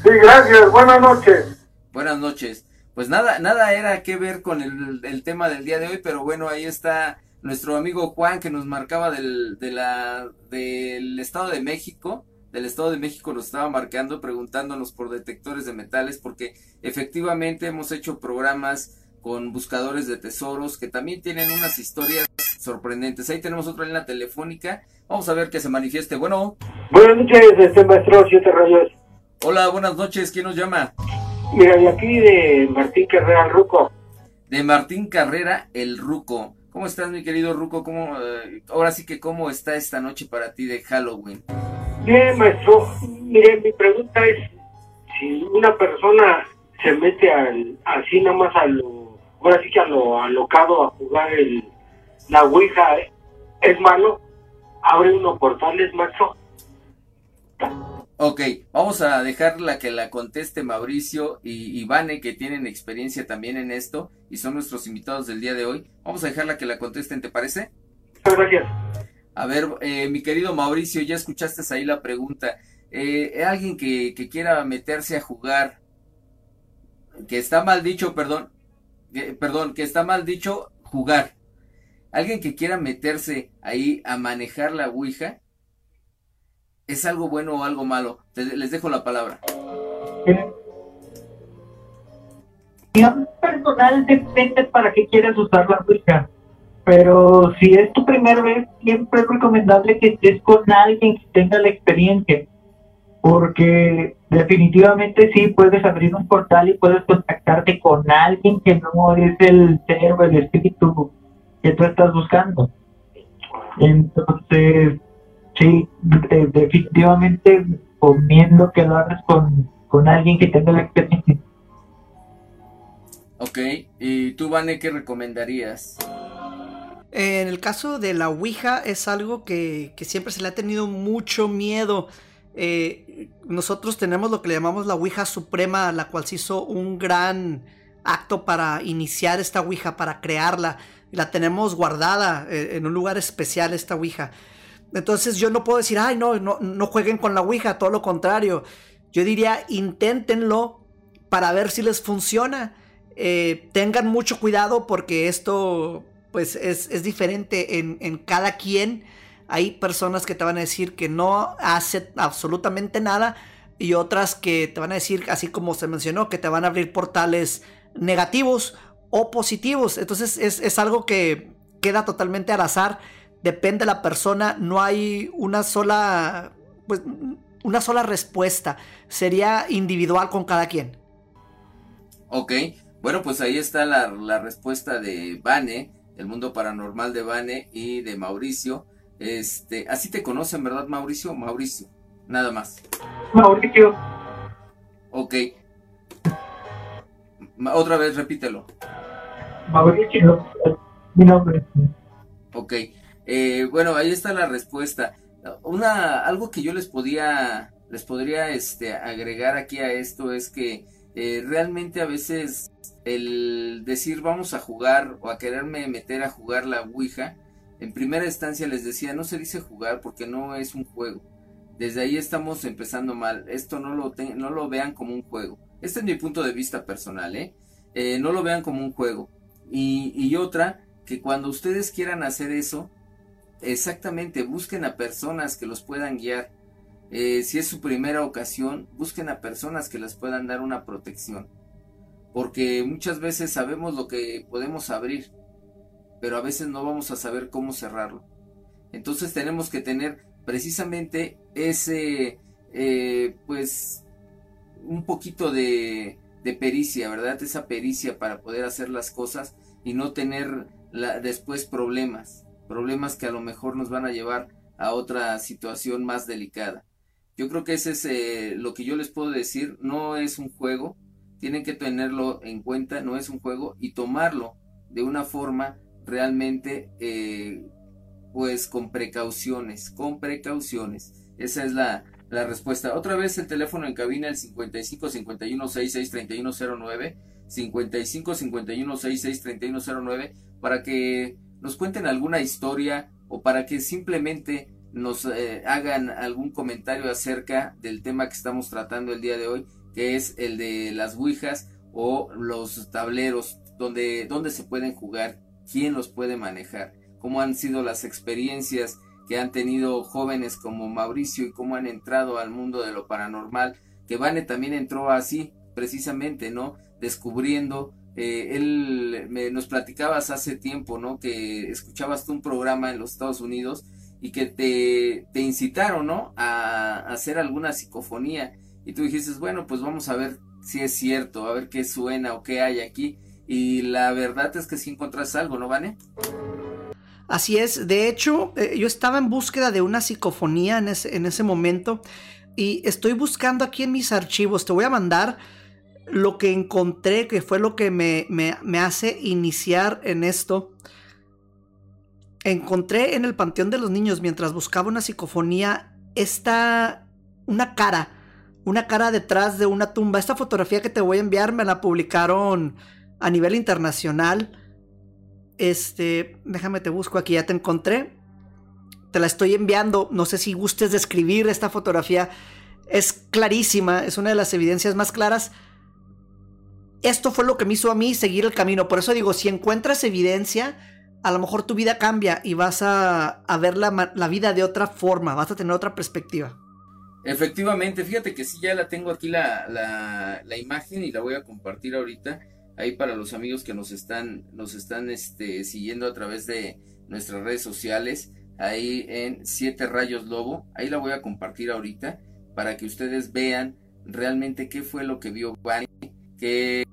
Sí, gracias. Buenas noches. Buenas noches. Pues nada, nada era que ver con el, tema del día de hoy, pero bueno, ahí está nuestro amigo Juan que nos marcaba del, de la, del Estado de México. Del Estado de México nos estaba marcando, preguntándonos por detectores de metales, porque efectivamente hemos hecho programas con buscadores de tesoros que también tienen unas historias sorprendentes. Ahí tenemos otra línea telefónica. Vamos a ver que se manifieste. Bueno. Buenas noches, este maestro Siete Rayos. Hola, buenas noches. ¿Quién nos llama? Mira, de aquí de Martín Carrera, el Ruco. De Martín Carrera, el Ruco. ¿Cómo estás, mi querido Ruco? ¿Cómo, eh, ahora sí que, ¿cómo está esta noche para ti de Halloween? Bien, maestro. Mire, mi pregunta es, si una persona se mete al, así nada más a lo, ahora sí que a lo alocado a jugar el, la Ouija, ¿es malo? ¿Abre unos portales, maestro? Ok, vamos a dejarla que la conteste Mauricio y Ivane, que tienen experiencia también en esto y son nuestros invitados del día de hoy. Vamos a dejarla que la contesten, ¿te parece? Gracias. A ver, eh, mi querido Mauricio, ya escuchaste ahí la pregunta. Eh, alguien que, que, quiera meterse a jugar, que está mal dicho, perdón, perdón, que está mal dicho jugar. Alguien que quiera meterse ahí a manejar la Ouija, ¿Es algo bueno o algo malo? les dejo la palabra. personal depende para qué quieras usar la Ouija. Pero si es tu primera vez, siempre es recomendable que estés con alguien que tenga la experiencia. Porque definitivamente sí puedes abrir un portal y puedes contactarte con alguien que no es el ser o el espíritu que tú estás buscando. Entonces, Sí, definitivamente comiendo que lo hagas con, con alguien que tenga la experiencia. Ok, ¿y tú, Vane, qué recomendarías? En el caso de la Ouija es algo que, que siempre se le ha tenido mucho miedo. Eh, nosotros tenemos lo que le llamamos la Ouija Suprema, la cual se hizo un gran acto para iniciar esta Ouija, para crearla. La tenemos guardada eh, en un lugar especial, esta Ouija. Entonces yo no puedo decir, ay, no, no, jueguen con la Ouija, todo lo contrario. Yo diría, inténtenlo para ver si les funciona. Eh, tengan mucho cuidado porque esto pues es, diferente en, en, cada quien. Hay personas que te van a decir que no hace absolutamente nada y otras que te van a decir, así como se mencionó, que te van a abrir portales negativos o positivos. Entonces es, es algo que queda totalmente al azar depende de la persona, no hay una sola, pues, una sola respuesta, sería individual con cada quien. Ok, bueno, pues ahí está la, la respuesta de Vane, el mundo paranormal de Vane y de Mauricio. Este, así te conocen, ¿verdad, Mauricio? Mauricio, nada más. Mauricio. Ok. Otra vez, repítelo. Mauricio, mi nombre. Ok. Eh, bueno, ahí está la respuesta. Una, algo que yo les podía, les podría este, agregar aquí a esto es que Eh, realmente a veces el decir vamos a jugar o a quererme meter a jugar la Ouija, en primera instancia les decía, no se dice jugar porque no es un juego. Desde ahí estamos empezando mal. Esto no lo, no lo vean como un juego. Este es mi punto de vista personal, ¿eh? eh no lo vean como un juego. Y, y otra, que cuando ustedes quieran hacer eso, exactamente busquen a personas que los puedan guiar. Eh, si es su primera ocasión, busquen a personas que les puedan dar una protección. Porque muchas veces sabemos lo que podemos abrir, pero a veces no vamos a saber cómo cerrarlo. Entonces tenemos que tener precisamente ese, eh, pues, un poquito de, de, pericia, ¿verdad? Esa pericia para poder hacer las cosas y no tener después problemas, problemas que a lo mejor nos van a llevar a otra situación más delicada. Yo creo que ese es eh, lo que yo les puedo decir, no es un juego, tienen que tenerlo en cuenta, no es un juego y tomarlo de una forma realmente eh, pues con precauciones, con precauciones. Esa es la, la, respuesta. Otra vez el teléfono en cabina, el 55 51 66 3109, 55 51 66 3109, para que nos cuenten alguna historia o para que simplemente nos eh, hagan algún comentario acerca del tema que estamos tratando el día de hoy, que es el de las ouijas o los tableros, donde, donde se pueden jugar, quién los puede manejar cómo han sido las experiencias que han tenido jóvenes como Mauricio y cómo han entrado al mundo de lo paranormal, que Vane también entró así, precisamente, ¿no? Descubriendo, eh, él me, nos platicabas hace tiempo, ¿no? Que escuchabas un programa en los Estados Unidos y que te, te incitaron, ¿no? A, hacer alguna psicofonía y tú dijiste, bueno, pues vamos a ver si es cierto, a ver qué suena o qué hay aquí. Y la verdad es que si encontrás algo, ¿no, Vane? Así es, de hecho, eh, yo estaba en búsqueda de una psicofonía en ese, en ese momento y estoy buscando aquí en mis archivos, te voy a mandar lo que encontré, que fue lo que me, me, hace iniciar en esto. Encontré en el Panteón de los Niños, mientras buscaba una psicofonía, esta, una cara, una cara detrás de una tumba. Esta fotografía que te voy a enviar me la publicaron a nivel internacional este, déjame te busco aquí, ya te encontré. Te la estoy enviando. No sé si gustes describir esta fotografía. Es clarísima, es una de las evidencias más claras. Esto fue lo que me hizo a mí seguir el camino. Por eso digo, si encuentras evidencia, a lo mejor tu vida cambia y vas a, ver la, vida de otra forma, vas a tener otra perspectiva. Efectivamente, fíjate que sí, ya la tengo aquí la, la imagen y la voy a compartir ahorita ahí para los amigos que nos están, nos están este, siguiendo a través de nuestras redes sociales, ahí en Siete Rayos Lobo, ahí la voy a compartir ahorita para que ustedes vean realmente qué fue lo que vio Bunny, qué,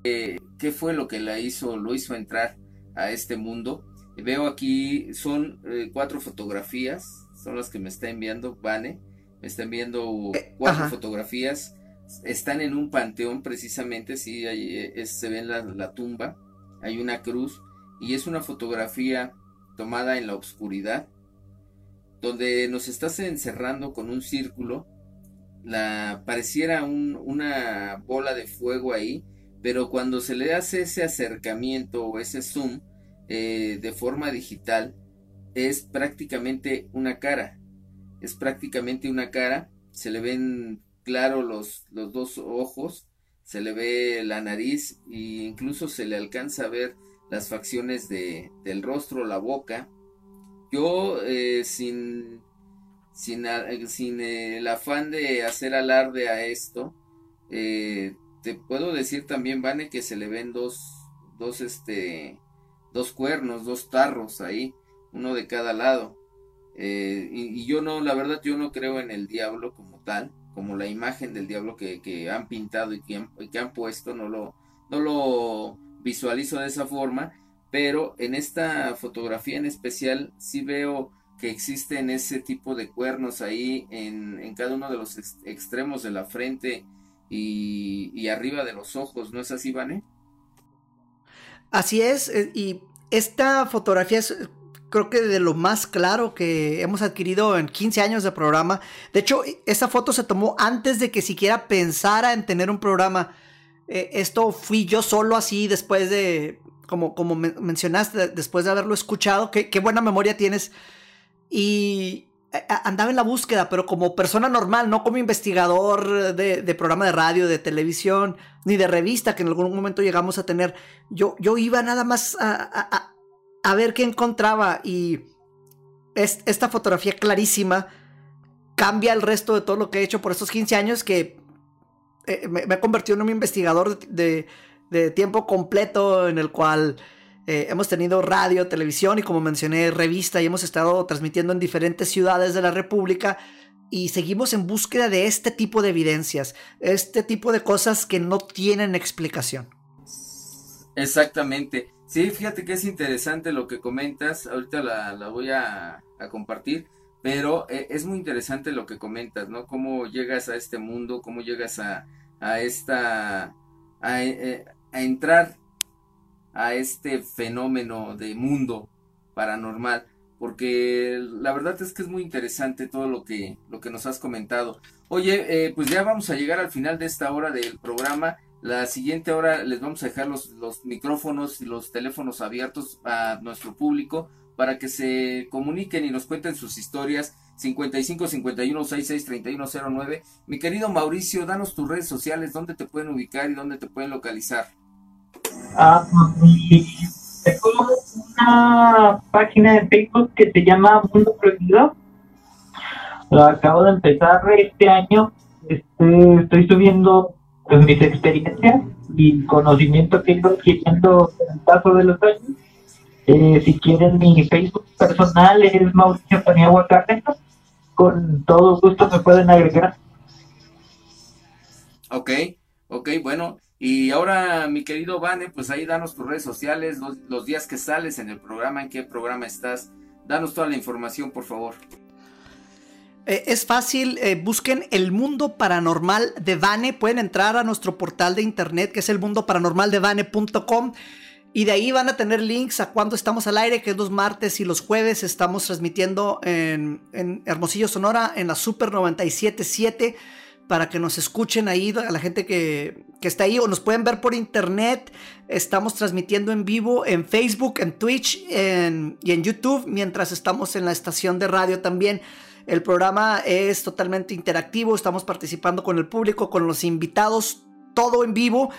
qué fue lo que la hizo, lo hizo entrar a este mundo. Veo aquí, son eh, cuatro fotografías, son las que me está enviando Vane, me está enviando eh, cuatro fotografías. Están en un panteón precisamente, sí, ahí eh, se ve la, la tumba, hay una cruz y es una fotografía tomada en la oscuridad, donde nos estás encerrando con un círculo, la pareciera una bola de fuego ahí, pero cuando se le hace ese acercamiento o ese zoom eh, de forma digital, es prácticamente una cara, es prácticamente una cara, se le ven claro los, los dos ojos, se le ve la nariz e incluso se le alcanza a ver las facciones de, del rostro, la boca. Yo eh, sin, sin, sin el afán de hacer alarde a esto, eh, te puedo decir también, Vane, que se le ven dos, dos, este, dos cuernos, dos tarros ahí, uno de cada lado. Eh, y, yo no, la verdad, yo no creo en el diablo como tal como la imagen del diablo que, han pintado y que han, que puesto, no lo, no lo visualizo de esa forma, pero en esta fotografía en especial sí veo que existen ese tipo de cuernos ahí en, cada uno de los extremos de la frente y, y, arriba de los ojos, ¿no es así, Vane? Así es, eh, y esta fotografía es creo que de lo más claro que hemos adquirido en 15 años de programa. De hecho, esa foto se tomó antes de que siquiera pensara en tener un programa. eh, esto fui yo solo así después de, como, como mencionaste, después de haberlo escuchado, qué, qué buena memoria tienes. Y andaba en la búsqueda, pero como persona normal, no como investigador de, programa de radio, de televisión, ni de revista que en algún momento llegamos a tener. Yo, yo iba nada más a, a, ver qué encontraba y esta fotografía clarísima cambia el resto de todo lo que he hecho por estos 15 años que eh, me, me, he convertido en un investigador de, de tiempo completo en el cual eh, hemos tenido radio, televisión y como mencioné, revista y hemos estado transmitiendo en diferentes ciudades de la República y seguimos en búsqueda de este tipo de evidencias, este tipo de cosas que no tienen explicación. Exactamente. Sí, fíjate que es interesante lo que comentas, ahorita la, voy a, compartir, pero eh, es muy interesante lo que comentas, ¿no? Cómo llegas a este mundo, cómo llegas a, esta, a, eh, a entrar a este fenómeno de mundo paranormal porque la verdad es que es muy interesante todo lo que, lo que nos has comentado. Oye, eh, pues ya vamos a llegar al final de esta hora del programa. La siguiente hora les vamos a dejar los, los micrófonos y los teléfonos abiertos a nuestro público para que se comuniquen y nos cuenten sus historias. 55 51 66 31 09. Mi querido Mauricio, danos tus redes sociales, dónde te pueden ubicar y dónde te pueden localizar. Ah, tengo una página de Facebook que se llama Mundo Prohibido. Lo acabo de empezar este año. Este, estoy subiendo pues, mis experiencias y conocimiento que he ido adquiriendo en el paso de los años. Eh, si quieren, mi Facebook personal es Mauricio Paniagua Cárdenas. Con todo gusto me pueden agregar. Ok, ok, bueno, y ahora, mi querido Vane, pues ahí danos tus redes sociales, los, días que sales en el programa, en qué programa estás. Danos toda la información, por favor. Eh, es fácil, eh, busquen el mundo paranormal de Vane. Pueden entrar a nuestro portal de internet que es el mundo paranormal de Vane.com. Y de ahí van a tener links a cuando estamos al aire, que es los martes y los jueves. Estamos transmitiendo en, en Hermosillo, Sonora, en la Super 977 para que nos escuchen ahí, a la gente que, está ahí, o nos pueden ver por internet. Estamos transmitiendo en vivo en Facebook, en Twitch y en YouTube, mientras estamos en la estación de radio también. El programa es totalmente interactivo, estamos participando con el público, con los invitados, todo en vivo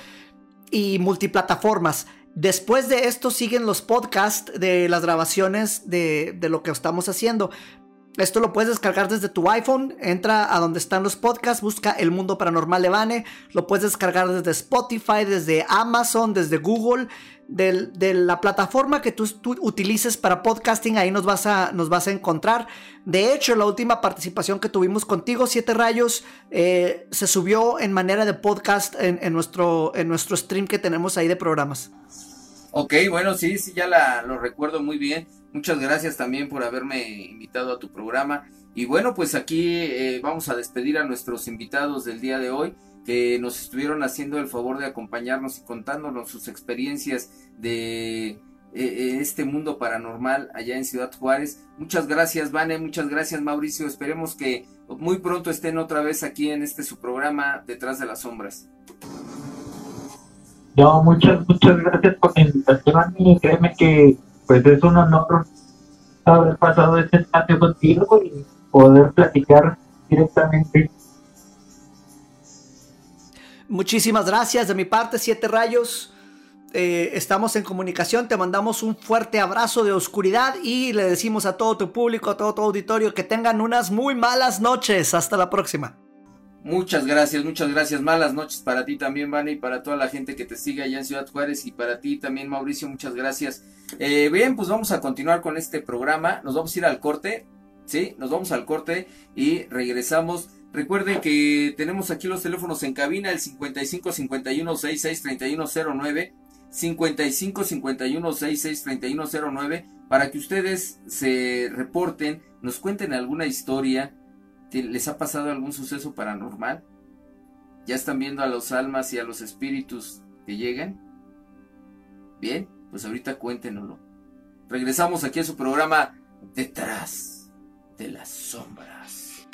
y multiplataformas. Después de esto siguen los podcasts de las grabaciones de, de, lo que estamos haciendo. Esto lo puedes descargar desde tu iPhone. Entra a donde están los podcasts, busca El Mundo Paranormal Levane. Lo puedes descargar desde Spotify, desde Amazon, desde Google, de la plataforma que tú, utilices para podcasting. Ahí nos vas, a, nos vas a encontrar. De hecho, la última participación que tuvimos contigo, Siete Rayos, eh, se subió en manera de podcast en, nuestro, en nuestro stream que tenemos ahí de programas. Ok, bueno, sí, sí, ya la, lo recuerdo muy bien. Muchas gracias también por haberme invitado a tu programa. Y bueno, pues aquí eh, vamos a despedir a nuestros invitados del día de hoy que nos estuvieron haciendo el favor de acompañarnos y contándonos sus experiencias de eh, eh, este mundo paranormal allá en Ciudad Juárez. Muchas gracias, Vane, muchas gracias, Mauricio. Esperemos que muy pronto estén otra vez aquí en este su programa Detrás de las Sombras. No, muchas, muchas gracias por la invitación y créeme que pues es un honor haber pasado este espacio contigo y poder platicar directamente. Muchísimas gracias de mi parte, Siete Rayos. Eh, estamos en comunicación, te mandamos un fuerte abrazo de oscuridad y le decimos a todo tu público, a todo tu auditorio que tengan unas muy malas noches. Hasta la próxima. Muchas gracias, muchas gracias. Malas noches para ti también, Vane, y para toda la gente que te sigue allá en Ciudad Juárez y para ti también, Mauricio, muchas gracias. Eh, bien, pues vamos a continuar con este programa. Nos vamos a ir al corte, ¿sí? Nos vamos al corte y regresamos. Recuerden que tenemos aquí los teléfonos en cabina, el 55 51 66 31 09, 55 51 66 31 09, para que ustedes se reporten, nos cuenten alguna historia ¿Les ha pasado algún suceso paranormal? ¿Ya están viendo a los almas y a los espíritus que llegan? Bien, pues ahorita cuéntenoslo. Regresamos aquí a su programa Detrás de las Sombras.